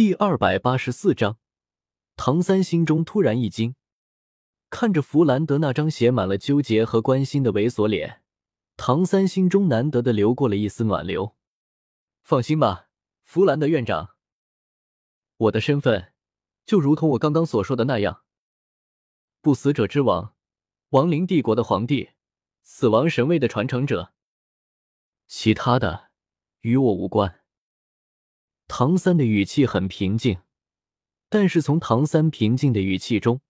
第二百八十四章，唐三心中突然一惊，看着弗兰德那张写满了纠结和关心的猥琐脸，唐三心中难得的流过了一丝暖流。放心吧，弗兰德院长，我的身份就如同我刚刚所说的那样，不死者之王，亡灵帝国的皇帝，死亡神位的传承者，其他的与我无关。唐三的语气很平静，但是从唐三平静的语气中，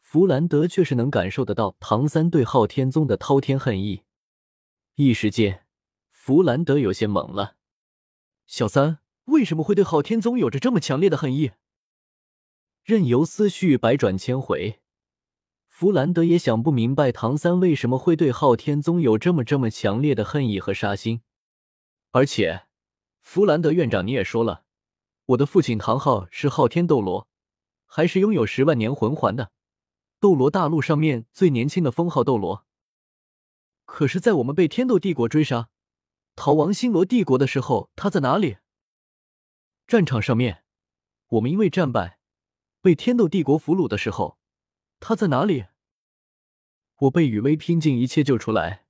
弗兰德却是能感受得到唐三对昊天宗的滔天恨意。一时间，弗兰德有些懵了：“小三为什么会对昊天宗有着这么强烈的恨意？”任由思绪百转千回，弗兰德也想不明白唐三为什么会对昊天宗有这么这么强烈的恨意和杀心，而且。弗兰德院长，你也说了，我的父亲唐昊是昊天斗罗，还是拥有十万年魂环的斗罗大陆上面最年轻的封号斗罗。可是，在我们被天斗帝国追杀，逃亡星罗帝国的时候，他在哪里？战场上面，我们因为战败被天斗帝国俘虏的时候，他在哪里？我被雨薇拼尽一切救出来，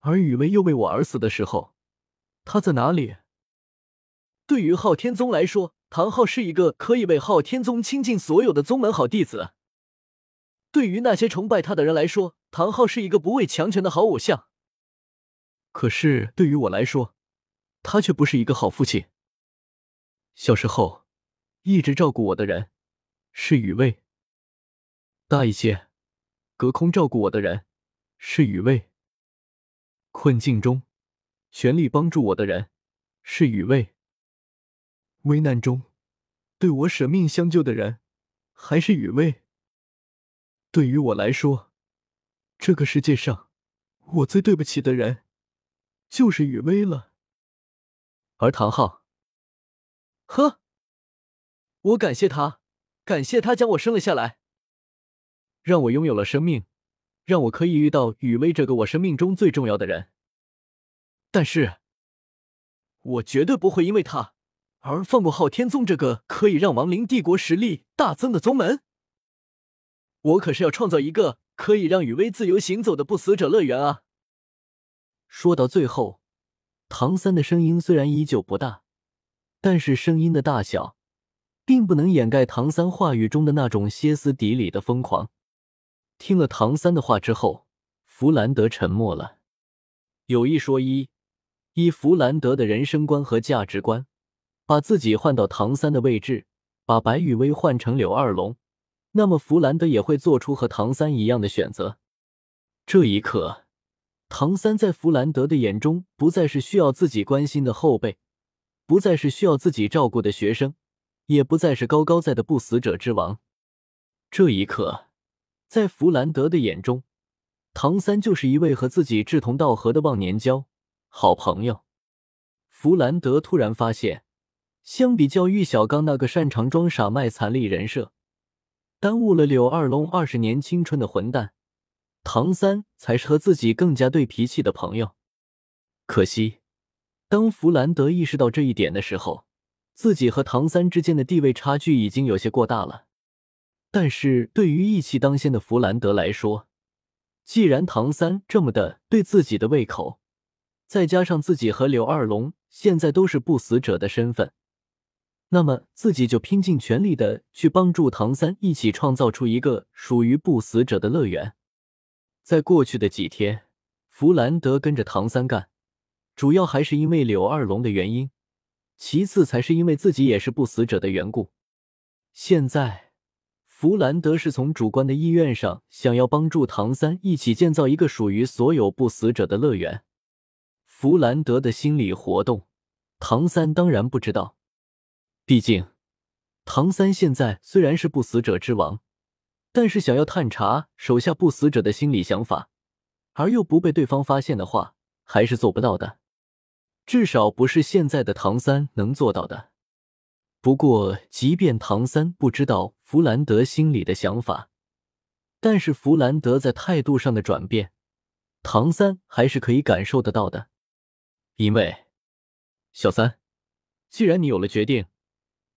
而雨薇又为我而死的时候，他在哪里？对于昊天宗来说，唐昊是一个可以为昊天宗倾尽所有的宗门好弟子；对于那些崇拜他的人来说，唐昊是一个不畏强权的好偶像。可是对于我来说，他却不是一个好父亲。小时候，一直照顾我的人是雨薇；大一些，隔空照顾我的人是雨薇；困境中，全力帮助我的人是雨薇。危难中，对我舍命相救的人还是雨薇。对于我来说，这个世界上我最对不起的人就是雨薇了。而唐昊，呵，我感谢他，感谢他将我生了下来，让我拥有了生命，让我可以遇到雨薇这个我生命中最重要的人。但是，我绝对不会因为他。而放过昊天宗这个可以让亡灵帝国实力大增的宗门，我可是要创造一个可以让雨薇自由行走的不死者乐园啊！说到最后，唐三的声音虽然依旧不大，但是声音的大小，并不能掩盖唐三话语中的那种歇斯底里的疯狂。听了唐三的话之后，弗兰德沉默了。有一说一，以弗兰德的人生观和价值观。把自己换到唐三的位置，把白羽薇换成柳二龙，那么弗兰德也会做出和唐三一样的选择。这一刻，唐三在弗兰德的眼中不再是需要自己关心的后辈，不再是需要自己照顾的学生，也不再是高高在的不死者之王。这一刻，在弗兰德的眼中，唐三就是一位和自己志同道合的忘年交、好朋友。弗兰德突然发现。相比较玉小刚那个擅长装傻卖惨力人设，耽误了柳二龙二十年青春的混蛋，唐三才是和自己更加对脾气的朋友。可惜，当弗兰德意识到这一点的时候，自己和唐三之间的地位差距已经有些过大了。但是对于义气当先的弗兰德来说，既然唐三这么的对自己的胃口，再加上自己和柳二龙现在都是不死者的身份。那么自己就拼尽全力的去帮助唐三，一起创造出一个属于不死者的乐园。在过去的几天，弗兰德跟着唐三干，主要还是因为柳二龙的原因，其次才是因为自己也是不死者的缘故。现在，弗兰德是从主观的意愿上想要帮助唐三一起建造一个属于所有不死者的乐园。弗兰德的心理活动，唐三当然不知道。毕竟，唐三现在虽然是不死者之王，但是想要探查手下不死者的心理想法，而又不被对方发现的话，还是做不到的。至少不是现在的唐三能做到的。不过，即便唐三不知道弗兰德心里的想法，但是弗兰德在态度上的转变，唐三还是可以感受得到的。因为，小三，既然你有了决定。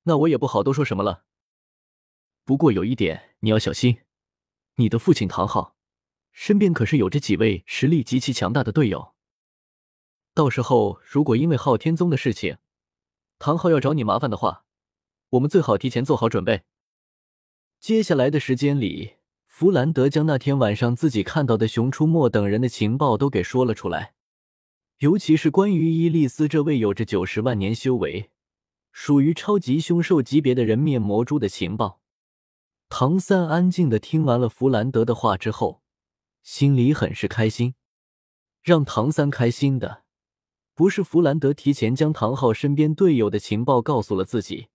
那我也不好多说什么了。不过有一点你要小心，你的父亲唐昊身边可是有着几位实力极其强大的队友。到时候如果因为昊天宗的事情，唐昊要找你麻烦的话，我们最好提前做好准备。接下来的时间里，弗兰德将那天晚上自己看到的熊出没等人的情报都给说了出来，尤其是关于伊利斯这位有着九十万年修为、属于超级凶兽级别的人面魔蛛的情报。唐三安静的听完了弗兰德的话之后，心里很是开心。让唐三开心的，不是弗兰德提前将唐昊身边队友的情报告诉了自己，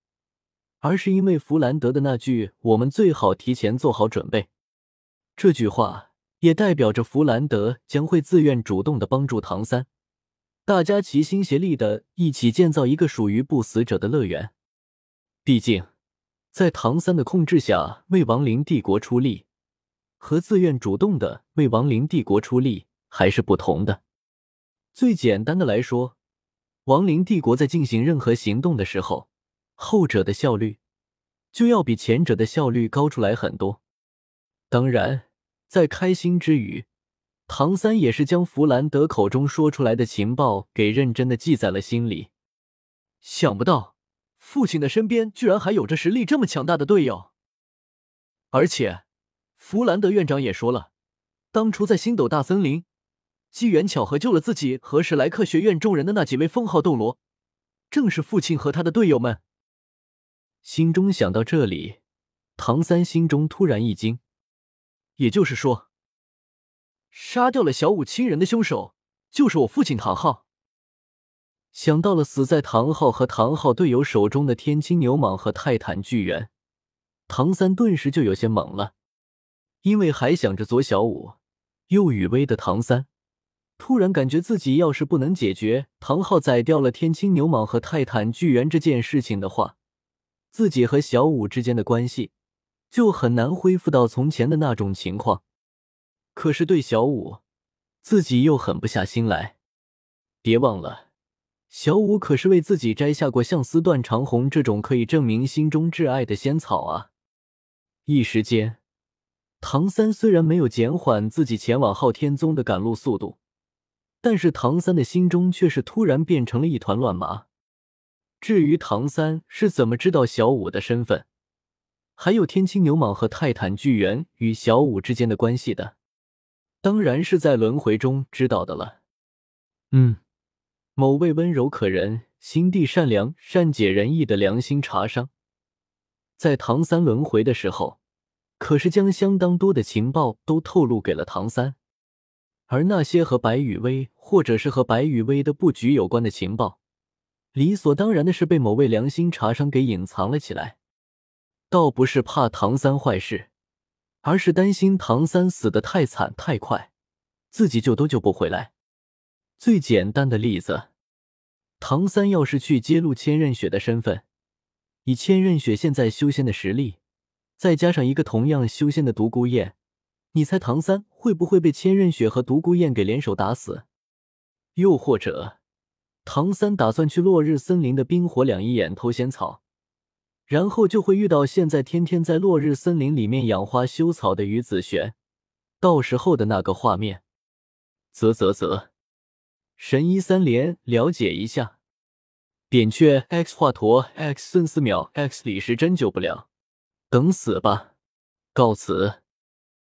而是因为弗兰德的那句“我们最好提前做好准备”这句话，也代表着弗兰德将会自愿主动的帮助唐三，大家齐心协力的一起建造一个属于不死者的乐园。毕竟。在唐三的控制下为亡灵帝国出力，和自愿主动的为亡灵帝国出力还是不同的。最简单的来说，亡灵帝国在进行任何行动的时候，后者的效率就要比前者的效率高出来很多。当然，在开心之余，唐三也是将弗兰德口中说出来的情报给认真的记在了心里。想不到。父亲的身边居然还有着实力这么强大的队友，而且弗兰德院长也说了，当初在星斗大森林，机缘巧合救了自己和史莱克学院众人的那几位封号斗罗，正是父亲和他的队友们。心中想到这里，唐三心中突然一惊，也就是说，杀掉了小五亲人的凶手就是我父亲唐昊。想到了死在唐昊和唐昊队友手中的天青牛蟒和泰坦巨猿，唐三顿时就有些懵了。因为还想着左小五、右雨薇的唐三，突然感觉自己要是不能解决唐昊宰掉了天青牛蟒和泰坦巨猿这件事情的话，自己和小五之间的关系就很难恢复到从前的那种情况。可是对小五，自己又狠不下心来。别忘了。小五可是为自己摘下过相思断肠红这种可以证明心中挚爱的仙草啊！一时间，唐三虽然没有减缓自己前往昊天宗的赶路速度，但是唐三的心中却是突然变成了一团乱麻。至于唐三是怎么知道小五的身份，还有天青牛蟒和泰坦巨猿与小五之间的关系的，当然是在轮回中知道的了。嗯。某位温柔可人、心地善良、善解人意的良心茶商，在唐三轮回的时候，可是将相当多的情报都透露给了唐三，而那些和白雨薇或者是和白雨薇的布局有关的情报，理所当然的是被某位良心茶商给隐藏了起来。倒不是怕唐三坏事，而是担心唐三死的太惨太快，自己救都救不回来。最简单的例子，唐三要是去揭露千仞雪的身份，以千仞雪现在修仙的实力，再加上一个同样修仙的独孤雁，你猜唐三会不会被千仞雪和独孤雁给联手打死？又或者，唐三打算去落日森林的冰火两仪眼偷仙草，然后就会遇到现在天天在落日森林里面养花修草的于子璇，到时候的那个画面，啧啧啧。神医三连了解一下，扁鹊 X 华佗 X 孙思邈 X 李时珍救不了，等死吧，告辞。